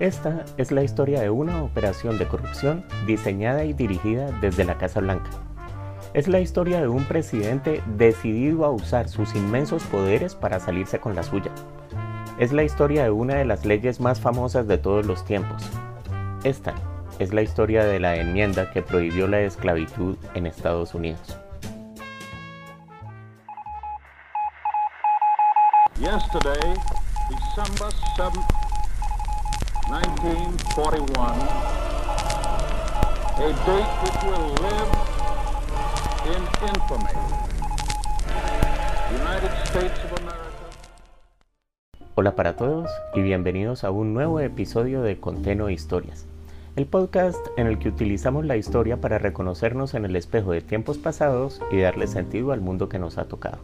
Esta es la historia de una operación de corrupción diseñada y dirigida desde la Casa Blanca. Es la historia de un presidente decidido a usar sus inmensos poderes para salirse con la suya. Es la historia de una de las leyes más famosas de todos los tiempos. Esta es la historia de la enmienda que prohibió la esclavitud en Estados Unidos. Yesterday, December 7, 1941, a date which will live in infamy. United States of America. Hola para todos y bienvenidos a un nuevo episodio de Conteno Historias, el podcast en el que utilizamos la historia para reconocernos en el espejo de tiempos pasados y darle sentido al mundo que nos ha tocado.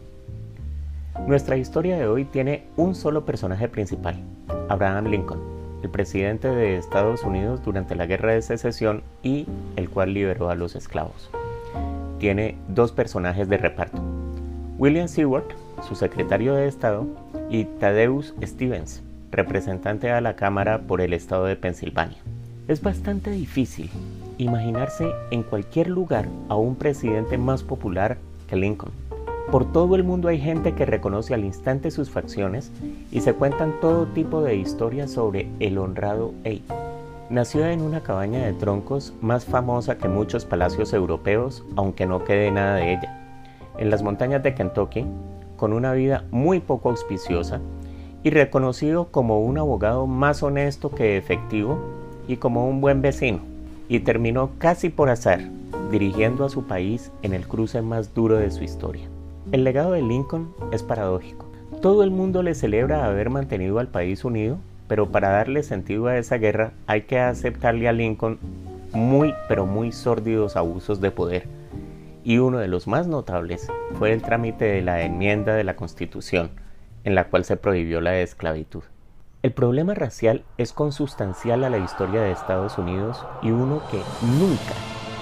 Nuestra historia de hoy tiene un solo personaje principal, Abraham Lincoln, el presidente de Estados Unidos durante la Guerra de Secesión y el cual liberó a los esclavos. Tiene dos personajes de reparto, William Seward, su secretario de Estado, y Thaddeus Stevens, representante a la Cámara por el Estado de Pensilvania. Es bastante difícil imaginarse en cualquier lugar a un presidente más popular que Lincoln por todo el mundo hay gente que reconoce al instante sus facciones y se cuentan todo tipo de historias sobre el honrado Abe. Nació en una cabaña de troncos más famosa que muchos palacios europeos, aunque no quede nada de ella, en las montañas de Kentucky, con una vida muy poco auspiciosa y reconocido como un abogado más honesto que efectivo y como un buen vecino, y terminó casi por azar dirigiendo a su país en el cruce más duro de su historia. El legado de Lincoln es paradójico. Todo el mundo le celebra haber mantenido al país unido, pero para darle sentido a esa guerra hay que aceptarle a Lincoln muy pero muy sórdidos abusos de poder. Y uno de los más notables fue el trámite de la enmienda de la Constitución, en la cual se prohibió la esclavitud. El problema racial es consustancial a la historia de Estados Unidos y uno que nunca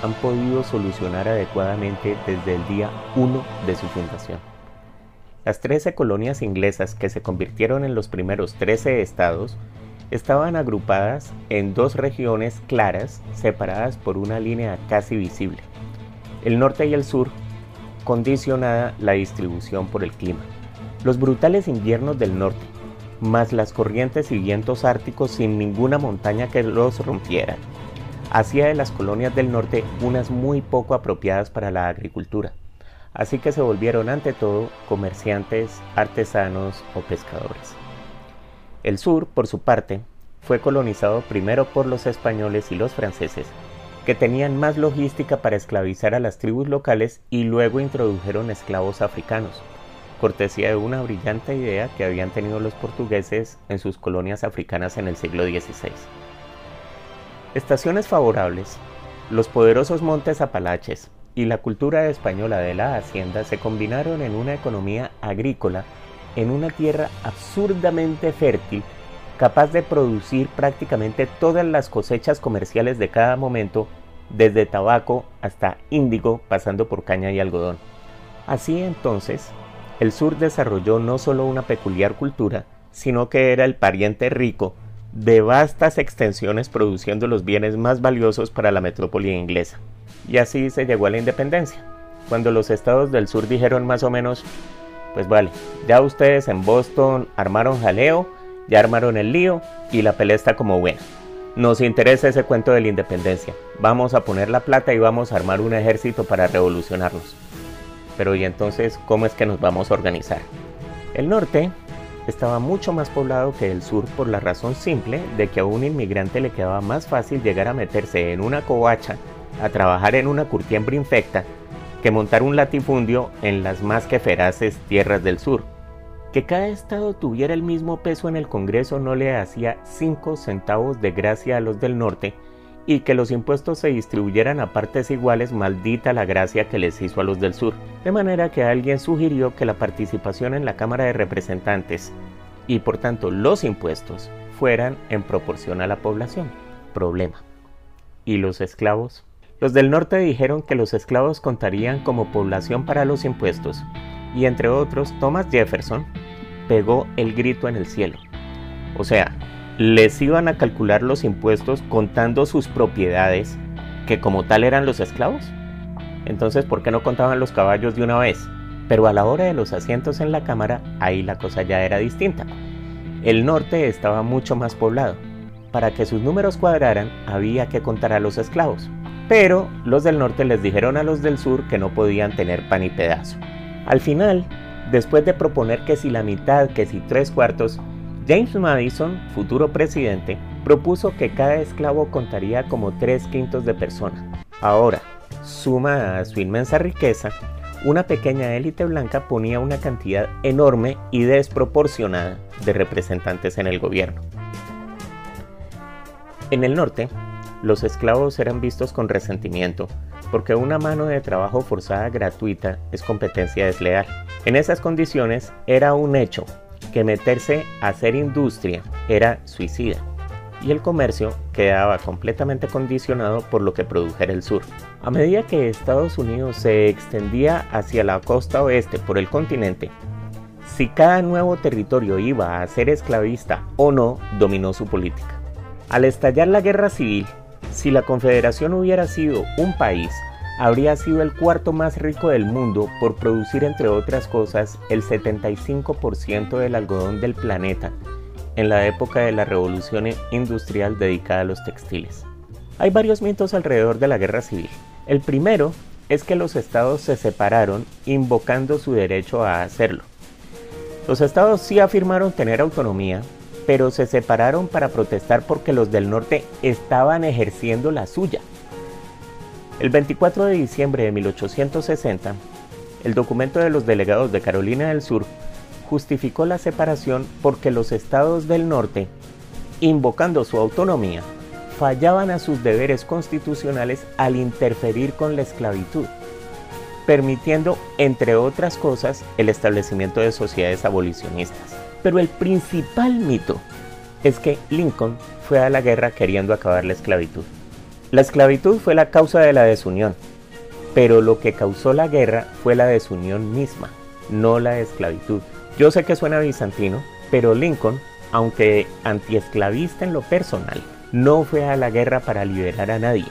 han podido solucionar adecuadamente desde el día 1 de su fundación. Las 13 colonias inglesas que se convirtieron en los primeros 13 estados estaban agrupadas en dos regiones claras separadas por una línea casi visible. El norte y el sur condicionada la distribución por el clima. Los brutales inviernos del norte, más las corrientes y vientos árticos sin ninguna montaña que los rompieran, hacía de las colonias del norte unas muy poco apropiadas para la agricultura, así que se volvieron ante todo comerciantes, artesanos o pescadores. El sur, por su parte, fue colonizado primero por los españoles y los franceses, que tenían más logística para esclavizar a las tribus locales y luego introdujeron esclavos africanos, cortesía de una brillante idea que habían tenido los portugueses en sus colonias africanas en el siglo XVI. Estaciones favorables, los poderosos montes Apalaches y la cultura española de la hacienda se combinaron en una economía agrícola en una tierra absurdamente fértil, capaz de producir prácticamente todas las cosechas comerciales de cada momento, desde tabaco hasta índigo, pasando por caña y algodón. Así entonces, el sur desarrolló no solo una peculiar cultura, sino que era el pariente rico de vastas extensiones produciendo los bienes más valiosos para la metrópoli inglesa. Y así se llegó a la independencia, cuando los estados del sur dijeron más o menos, pues vale, ya ustedes en Boston armaron jaleo, ya armaron el lío y la pelea está como buena. Nos interesa ese cuento de la independencia. Vamos a poner la plata y vamos a armar un ejército para revolucionarnos. Pero ¿y entonces cómo es que nos vamos a organizar? El norte estaba mucho más poblado que el sur por la razón simple de que a un inmigrante le quedaba más fácil llegar a meterse en una covacha a trabajar en una curtiembre infecta que montar un latifundio en las más que feraces tierras del sur. Que cada estado tuviera el mismo peso en el Congreso no le hacía 5 centavos de gracia a los del norte y que los impuestos se distribuyeran a partes iguales, maldita la gracia que les hizo a los del sur. De manera que alguien sugirió que la participación en la Cámara de Representantes y por tanto los impuestos fueran en proporción a la población. Problema. ¿Y los esclavos? Los del norte dijeron que los esclavos contarían como población para los impuestos, y entre otros Thomas Jefferson pegó el grito en el cielo. O sea, les iban a calcular los impuestos contando sus propiedades, que como tal eran los esclavos. Entonces, ¿por qué no contaban los caballos de una vez? Pero a la hora de los asientos en la cámara, ahí la cosa ya era distinta. El norte estaba mucho más poblado. Para que sus números cuadraran, había que contar a los esclavos. Pero los del norte les dijeron a los del sur que no podían tener pan y pedazo. Al final, después de proponer que si la mitad, que si tres cuartos, James Madison, futuro presidente, propuso que cada esclavo contaría como tres quintos de persona. Ahora, suma a su inmensa riqueza, una pequeña élite blanca ponía una cantidad enorme y desproporcionada de representantes en el gobierno. En el norte, los esclavos eran vistos con resentimiento porque una mano de trabajo forzada gratuita es competencia desleal. En esas condiciones era un hecho que meterse a hacer industria era suicida y el comercio quedaba completamente condicionado por lo que produjera el sur. A medida que Estados Unidos se extendía hacia la costa oeste por el continente, si cada nuevo territorio iba a ser esclavista o no, dominó su política. Al estallar la guerra civil, si la Confederación hubiera sido un país, habría sido el cuarto más rico del mundo por producir, entre otras cosas, el 75% del algodón del planeta en la época de la revolución industrial dedicada a los textiles. Hay varios mitos alrededor de la guerra civil. El primero es que los estados se separaron invocando su derecho a hacerlo. Los estados sí afirmaron tener autonomía, pero se separaron para protestar porque los del norte estaban ejerciendo la suya. El 24 de diciembre de 1860, el documento de los delegados de Carolina del Sur justificó la separación porque los estados del norte, invocando su autonomía, fallaban a sus deberes constitucionales al interferir con la esclavitud, permitiendo, entre otras cosas, el establecimiento de sociedades abolicionistas. Pero el principal mito es que Lincoln fue a la guerra queriendo acabar la esclavitud. La esclavitud fue la causa de la desunión, pero lo que causó la guerra fue la desunión misma, no la esclavitud. Yo sé que suena bizantino, pero Lincoln, aunque antiesclavista en lo personal, no fue a la guerra para liberar a nadie,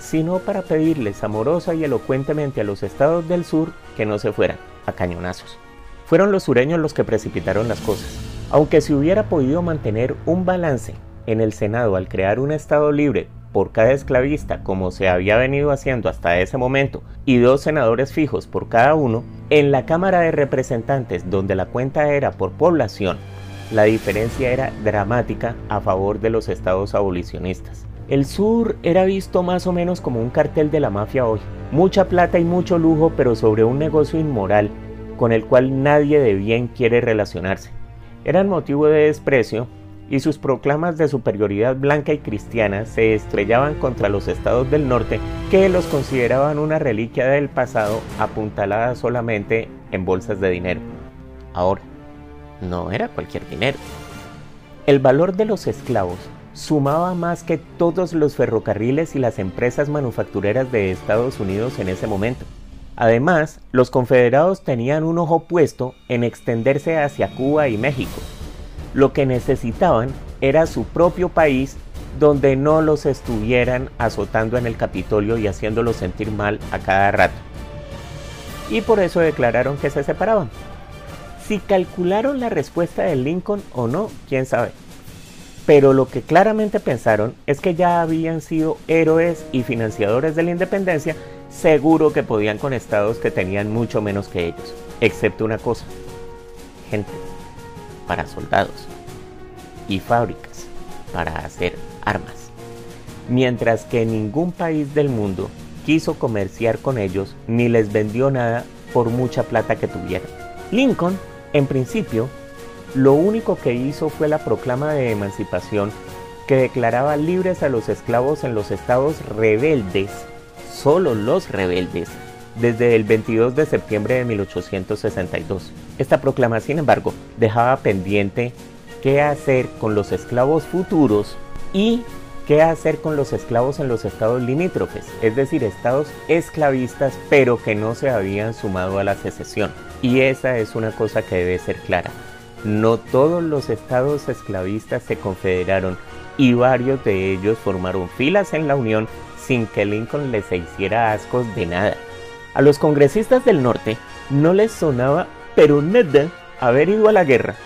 sino para pedirles amorosa y elocuentemente a los estados del sur que no se fueran a cañonazos. Fueron los sureños los que precipitaron las cosas. Aunque se hubiera podido mantener un balance en el Senado al crear un estado libre por cada esclavista como se había venido haciendo hasta ese momento y dos senadores fijos por cada uno, en la Cámara de Representantes donde la cuenta era por población, la diferencia era dramática a favor de los estados abolicionistas. El sur era visto más o menos como un cartel de la mafia hoy. Mucha plata y mucho lujo, pero sobre un negocio inmoral con el cual nadie de bien quiere relacionarse. Eran motivo de desprecio y sus proclamas de superioridad blanca y cristiana se estrellaban contra los estados del norte que los consideraban una reliquia del pasado apuntalada solamente en bolsas de dinero. Ahora, no era cualquier dinero. El valor de los esclavos sumaba más que todos los ferrocarriles y las empresas manufactureras de Estados Unidos en ese momento. Además, los confederados tenían un ojo puesto en extenderse hacia Cuba y México, lo que necesitaban era su propio país donde no los estuvieran azotando en el Capitolio y haciéndolos sentir mal a cada rato. Y por eso declararon que se separaban. Si calcularon la respuesta de Lincoln o no, quién sabe. Pero lo que claramente pensaron es que ya habían sido héroes y financiadores de la independencia, seguro que podían con estados que tenían mucho menos que ellos. Excepto una cosa, gente para soldados y fábricas para hacer armas. Mientras que ningún país del mundo quiso comerciar con ellos ni les vendió nada por mucha plata que tuvieran. Lincoln, en principio, lo único que hizo fue la proclama de emancipación que declaraba libres a los esclavos en los estados rebeldes, solo los rebeldes, desde el 22 de septiembre de 1862. Esta proclama, sin embargo, dejaba pendiente qué hacer con los esclavos futuros y qué hacer con los esclavos en los estados limítrofes, es decir, estados esclavistas pero que no se habían sumado a la secesión. Y esa es una cosa que debe ser clara. no todos los estados esclavistas se confederaron y varios de ellos formaron filas en la Unión sin que Lincoln les hiciera ascos de nada. A los congresistas del norte no les sonaba pero nada haber ido a la guerra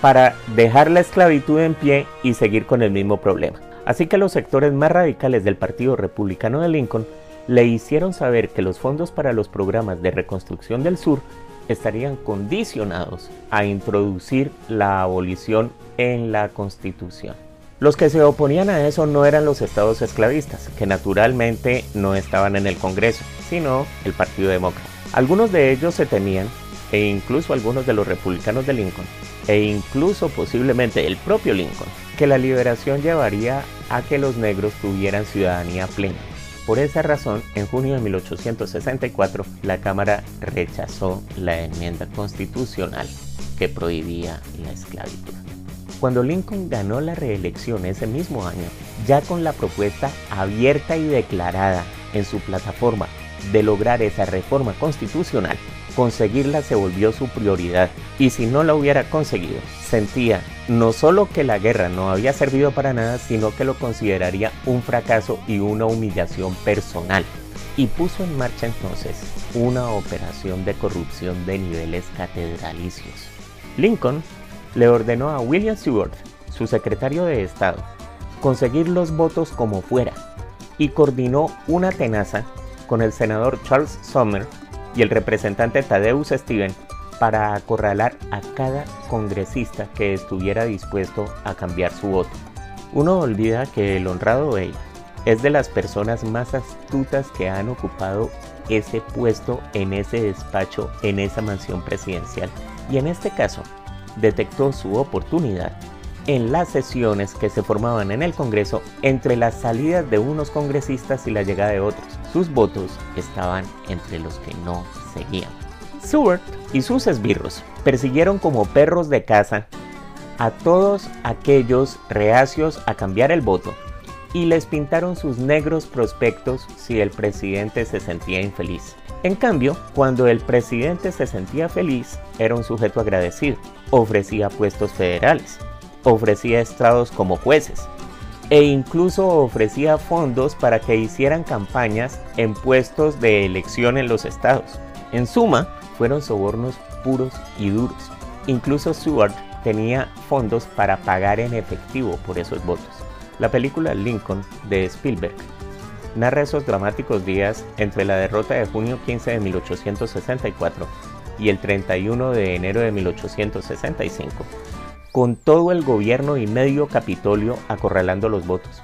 para dejar la esclavitud en pie y seguir con el mismo problema. Así que los sectores más radicales del Partido Republicano de Lincoln le hicieron saber que los fondos para los programas de reconstrucción del sur estarían condicionados a introducir la abolición en la Constitución. Los que se oponían a eso no eran los estados esclavistas, que naturalmente no estaban en el Congreso, sino el Partido Demócrata. Algunos de ellos se temían, e incluso algunos de los republicanos de Lincoln, e incluso posiblemente el propio Lincoln, que la liberación llevaría a que los negros tuvieran ciudadanía plena. Por esa razón, en junio de 1864, la Cámara rechazó la enmienda constitucional que prohibía la esclavitud. Cuando Lincoln ganó la reelección ese mismo año, ya con la propuesta abierta y declarada en su plataforma de lograr esa reforma constitucional, conseguirla se volvió su prioridad y si no la hubiera conseguido, sentía no solo que la guerra no había servido para nada, sino que lo consideraría un fracaso y una humillación personal. Y puso en marcha entonces una operación de corrupción de niveles catedralicios. Lincoln le ordenó a William Seward, su secretario de Estado, conseguir los votos como fuera y coordinó una tenaza con el senador Charles Sumner y el representante Thaddeus Stevens para acorralar a cada congresista que estuviera dispuesto a cambiar su voto. Uno olvida que el honrado Bale es de las personas más astutas que han ocupado ese puesto en ese despacho, en esa mansión presidencial. Y en este caso, detectó su oportunidad en las sesiones que se formaban en el Congreso entre las salidas de unos congresistas y la llegada de otros. Sus votos estaban entre los que no seguían. Seward y sus esbirros persiguieron como perros de caza a todos aquellos reacios a cambiar el voto y les pintaron sus negros prospectos si el presidente se sentía infeliz. En cambio, cuando el presidente se sentía feliz, era un sujeto agradecido, ofrecía puestos federales, ofrecía estrados como jueces e incluso ofrecía fondos para que hicieran campañas en puestos de elección en los estados. En suma, fueron sobornos puros y duros. Incluso Seward tenía fondos para pagar en efectivo por esos votos. La película Lincoln de Spielberg narra esos dramáticos días entre la derrota de junio 15 de 1864 y el 31 de enero de 1865, con todo el gobierno y medio Capitolio acorralando los votos.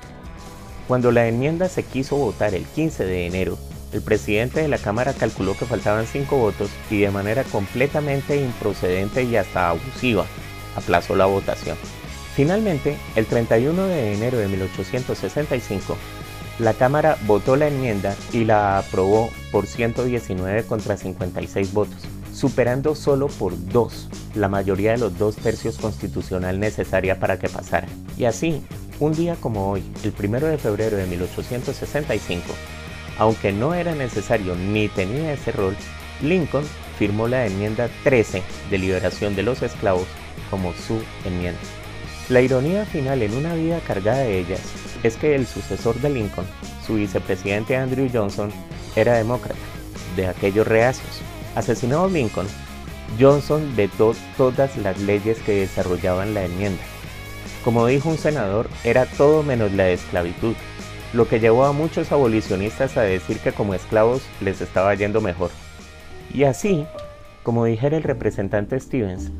Cuando la enmienda se quiso votar el 15 de enero, el presidente de la Cámara calculó que faltaban cinco votos y de manera completamente improcedente y hasta abusiva aplazó la votación. Finalmente, el 31 de enero de 1865, la Cámara votó la enmienda y la aprobó por 119 contra 56 votos, superando solo por dos la mayoría de los dos tercios constitucional necesaria para que pasara. Y así, un día como hoy, el 1 de febrero de 1865, aunque no era necesario ni tenía ese rol, Lincoln firmó la enmienda 13 de liberación de los esclavos como su enmienda. La ironía final en una vida cargada de ellas es que el sucesor de Lincoln, su vicepresidente Andrew Johnson, era demócrata, de aquellos reacios. Asesinado Lincoln, Johnson vetó todas las leyes que desarrollaban la enmienda. Como dijo un senador, era todo menos la esclavitud, lo que llevó a muchos abolicionistas a decir que como esclavos les estaba yendo mejor. Y así, como dijera el representante Stevens,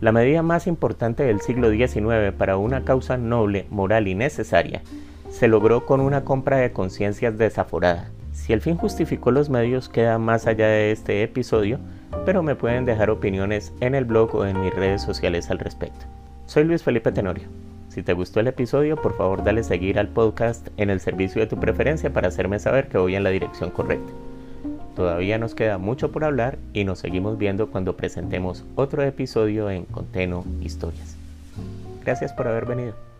la medida más importante del siglo XIX para una causa noble, moral y necesaria se logró con una compra de conciencias desaforada. Si el fin justificó los medios queda más allá de este episodio, pero me pueden dejar opiniones en el blog o en mis redes sociales al respecto. Soy Luis Felipe Tenorio. Si te gustó el episodio, por favor dale seguir al podcast en el servicio de tu preferencia para hacerme saber que voy en la dirección correcta. Todavía nos queda mucho por hablar y nos seguimos viendo cuando presentemos otro episodio en Conteno Historias. Gracias por haber venido.